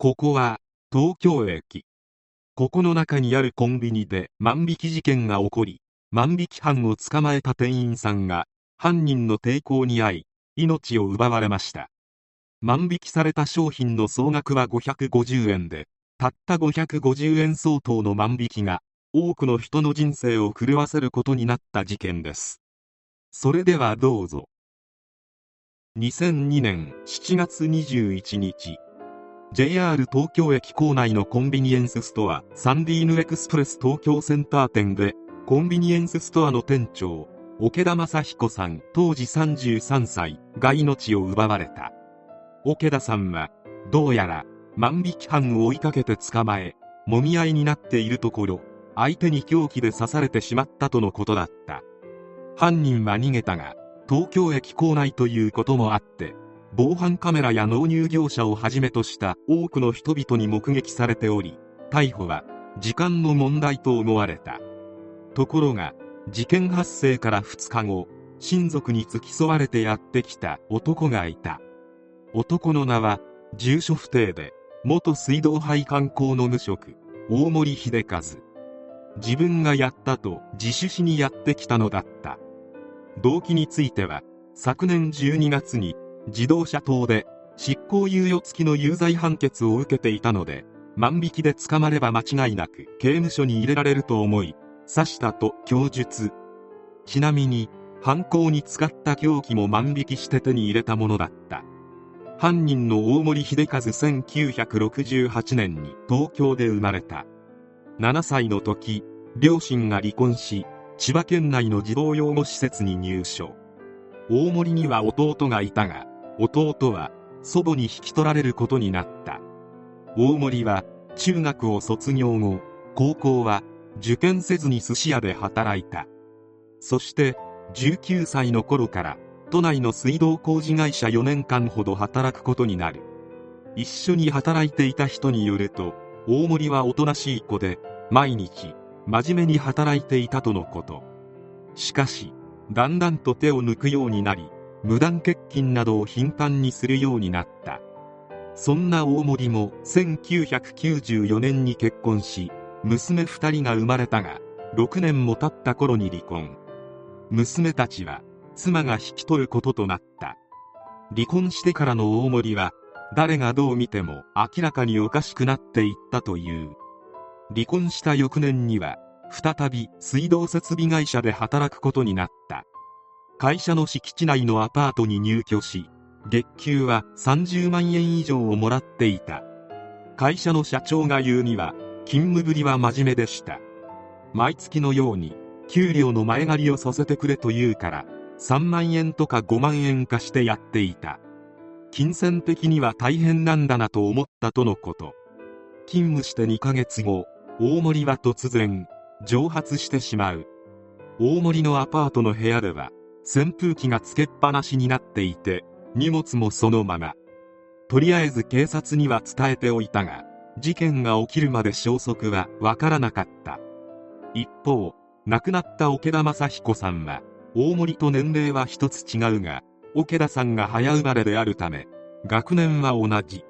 ここは東京駅。ここの中にあるコンビニで万引き事件が起こり万引き犯を捕まえた店員さんが犯人の抵抗に遭い命を奪われました。万引きされた商品の総額は550円でたった550円相当の万引きが多くの人の人生を狂わせることになった事件です。それではどうぞ。2002年7月21日。JR 東京駅構内のコンビニエンスストアサンディーヌエクスプレス東京センター店でコンビニエンスストアの店長桶田正彦さん当時33歳が命を奪われた。桶田さんはどうやら万引き犯を追いかけて捕まえもみ合いになっているところ相手に凶器で刺されてしまったとのことだった。犯人は逃げたが東京駅構内ということもあって防犯カメラや納入業者をはじめとした多くの人々に目撃されており逮捕は時間の問題と思われた。ところが事件発生から2日後親族に付き添われてやってきた男がいた。男の名は住所不定で元水道配管工の無職大森秀和。自分がやったと自首しにやってきたのだった。動機については昨年12月に自動車党で執行猶予付きの有罪判決を受けていたので万引きで捕まれば間違いなく刑務所に入れられると思い刺したと供述。ちなみに犯行に使った凶器も万引きして手に入れたものだった。犯人の大森秀和1968年に東京で生まれた。7歳の時両親が離婚し千葉県内の児童養護施設に入所。大森には弟がいたが弟は祖母に引き取られることになった。大森は中学を卒業後高校は受験せずに寿司屋で働いた。そして19歳の頃から都内の水道工事会社4年間ほど働くことになる。一緒に働いていた人によると大森はおとなしい子で毎日真面目に働いていたとのこと。しかしだんだんと手を抜くようになり無断欠勤などを頻繁にするようになった。そんな大森も1994年に結婚し娘2人が生まれたが6年も経った頃に離婚。娘たちは妻が引き取ることとなった。離婚してからの大森は誰がどう見ても明らかにおかしくなっていったという。離婚した翌年には再び水道設備会社で働くことになった。会社の敷地内のアパートに入居し月給は30万円以上をもらっていた。会社の社長が言うには勤務ぶりは真面目でした。毎月のように給料の前借りをさせてくれと言うから3万円とか5万円化してやっていた。金銭的には大変なんだなと思ったとのこと。勤務して2ヶ月後大森は突然蒸発してしまう。大森のアパートの部屋では扇風機がつけっぱなしになっていて荷物もそのまま。とりあえず警察には伝えておいたが事件が起きるまで消息はわからなかった。一方亡くなった桶田正彦さんは大森と年齢は一つ違うが桶田さんが早生まれであるため学年は同じ。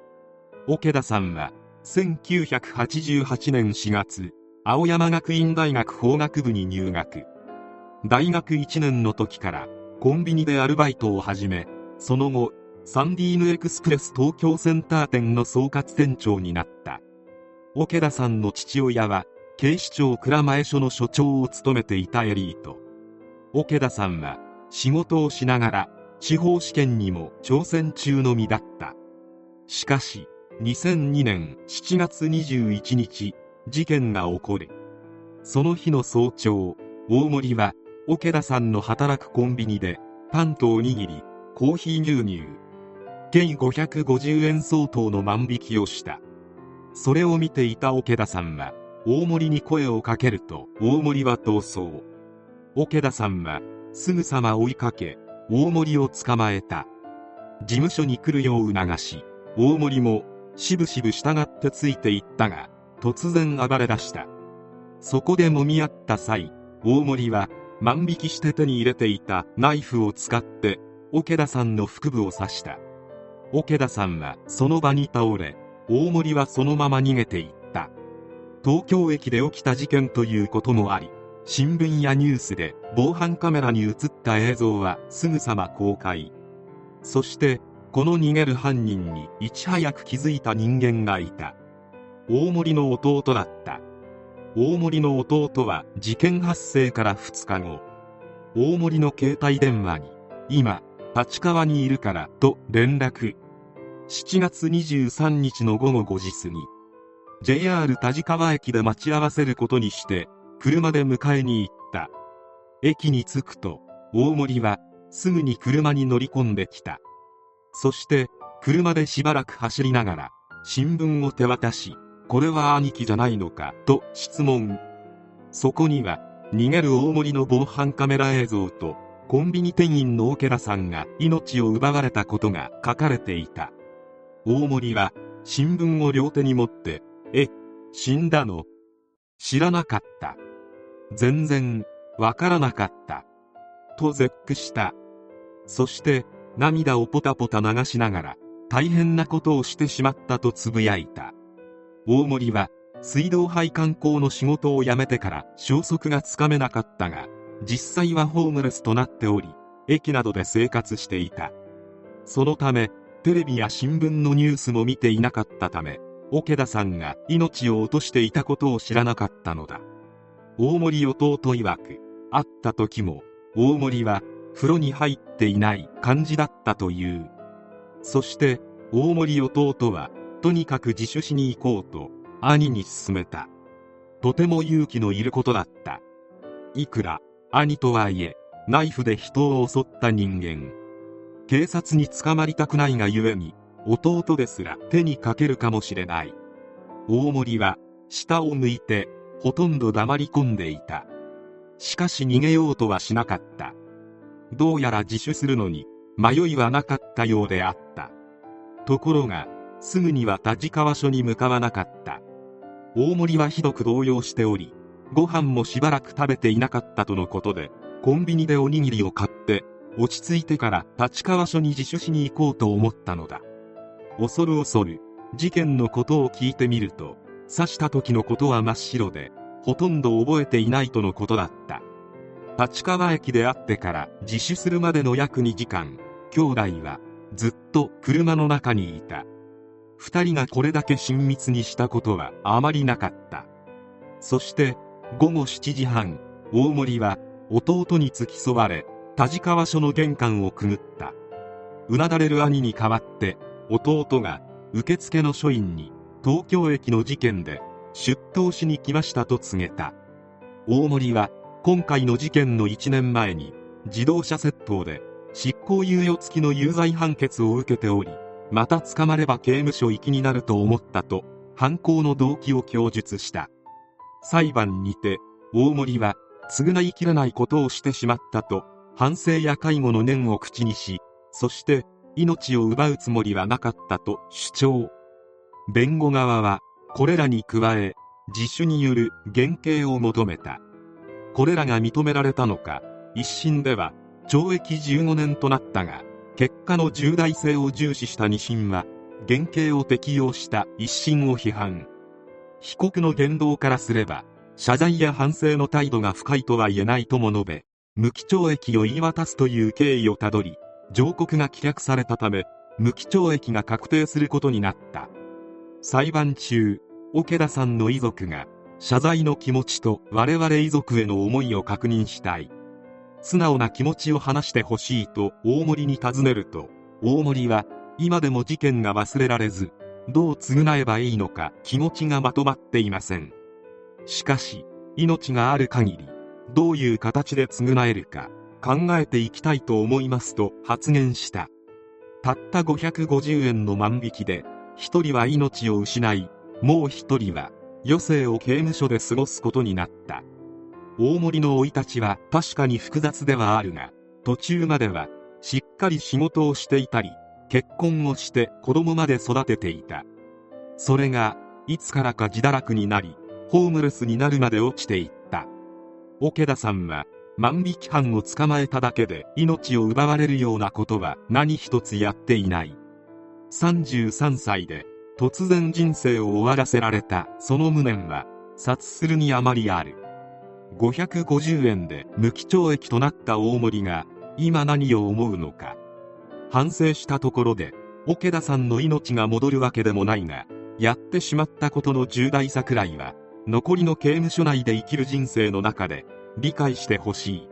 桶田さんは1988年4月青山学院大学法学部に入学。大学1年の時からコンビニでアルバイトを始めその後サンディーヌエクスプレス東京センター店の総括店長になった。桶田さんの父親は警視庁蔵前署の署長を務めていたエリート。桶田さんは仕事をしながら司法試験にも挑戦中の身だった。しかし2002年7月21日事件が起こるその日の早朝大森は桶田さんの働くコンビニでパンとおにぎりコーヒー牛乳計550円相当の万引きをした。それを見ていた桶田さんは大森に声をかけると大森は逃走桶田さんはすぐさま追いかけ大森を捕まえた。事務所に来るよう促し大森もしぶしぶ従ってついていったが突然暴れ出した。そこで揉み合った際大森は万引きして手に入れていたナイフを使って桶田さんの腹部を刺した。桶田さんはその場に倒れ大森はそのまま逃げていった。東京駅で起きた事件ということもあり新聞やニュースで防犯カメラに映った映像はすぐさま公開。そしてこの逃げる犯人にいち早く気づいた人間がいた。大森の弟だった。大森の弟は事件発生から2日後。大森の携帯電話に今立川にいるからと連絡。7月23日の午後5時過ぎ。JR 立川駅で待ち合わせることにして車で迎えに行った。駅に着くと大森はすぐに車に乗り込んできた。そして車でしばらく走りながら新聞を手渡しこれは兄貴じゃないのか？と質問。そこには逃げる大森の防犯カメラ映像とコンビニ店員の桶田さんが命を奪われたことが書かれていた。大森は新聞を両手に持ってえ死んだの？知らなかった。全然わからなかった。と絶句した。そして涙をポタポタ流しながら大変なことをしてしまったとつぶやいた。大森は水道配管工の仕事を辞めてから消息がつかめなかったが実際はホームレスとなっており駅などで生活していた。そのためテレビや新聞のニュースも見ていなかったため桶田さんが命を落としていたことを知らなかったのだ。大森弟曰く会った時も大森は風呂に入っていない感じだったという。そして大森弟はとにかく自首しに行こうと兄に勧めた。とても勇気のいることだった。いくら兄とはいえナイフで人を襲った人間。警察に捕まりたくないがゆえに弟ですら手にかけるかもしれない。大森は下を向いてほとんど黙り込んでいた。しかし逃げようとはしなかった。どうやら自首するのに迷いはなかったようであった。ところがすぐには立川署に向かわなかった。大森はひどく動揺しておりご飯もしばらく食べていなかったとのことでコンビニでおにぎりを買って落ち着いてから立川署に自首しに行こうと思ったのだ。恐る恐る事件のことを聞いてみると刺した時のことは真っ白でほとんど覚えていないとのことだった。立川駅で会ってから自首するまでの約2時間兄弟はずっと車の中にいた。2人がこれだけ親密にしたことはあまりなかった。そして午後7時半大森は弟に付き添われ田地川署の玄関をくぐった。うなだれる兄に代わって弟が受付の署員に東京駅の事件で出頭しに来ましたと告げた。大森は今回の事件の1年前に自動車窃盗で執行猶予付きの有罪判決を受けておりまた捕まれば刑務所行きになると思ったと犯行の動機を供述した。裁判にて大森は償いきれないことをしてしまったと反省や介護の念を口にしそして命を奪うつもりはなかったと主張。弁護側はこれらに加え自首による減刑を求めた。これらが認められたのか一審では懲役15年となったが結果の重大性を重視した二審は減刑を適用した一審を批判。被告の言動からすれば謝罪や反省の態度が不快とは言えないとも述べ無期懲役を言い渡すという経緯をたどり上告が棄却されたため無期懲役が確定することになった。裁判中桶田さんの遺族が謝罪の気持ちと我々遺族への思いを確認したい。素直な気持ちを話してほしいと大森に尋ねると大森は今でも事件が忘れられずどう償えばいいのか気持ちがまとまっていません。しかし命がある限りどういう形で償えるか考えていきたいと思いますと発言した。たった550円の万引きで1人は命を失いもう1人は余生を刑務所で過ごすことになった。大森の生い立ちは確かに複雑ではあるが途中まではしっかり仕事をしていたり結婚をして子供まで育てていた。それがいつからか自堕落になりホームレスになるまで落ちていった。桶田さんは万引き犯を捕まえただけで命を奪われるようなことは何一つやっていない。33歳で突然人生を終わらせられたその無念は察するにあまりある。550円で無期懲役となった大森が今何を思うのか。反省したところで桶田さんの命が戻るわけでもないがやってしまったことの重大さくらいは残りの刑務所内で生きる人生の中で理解してほしい。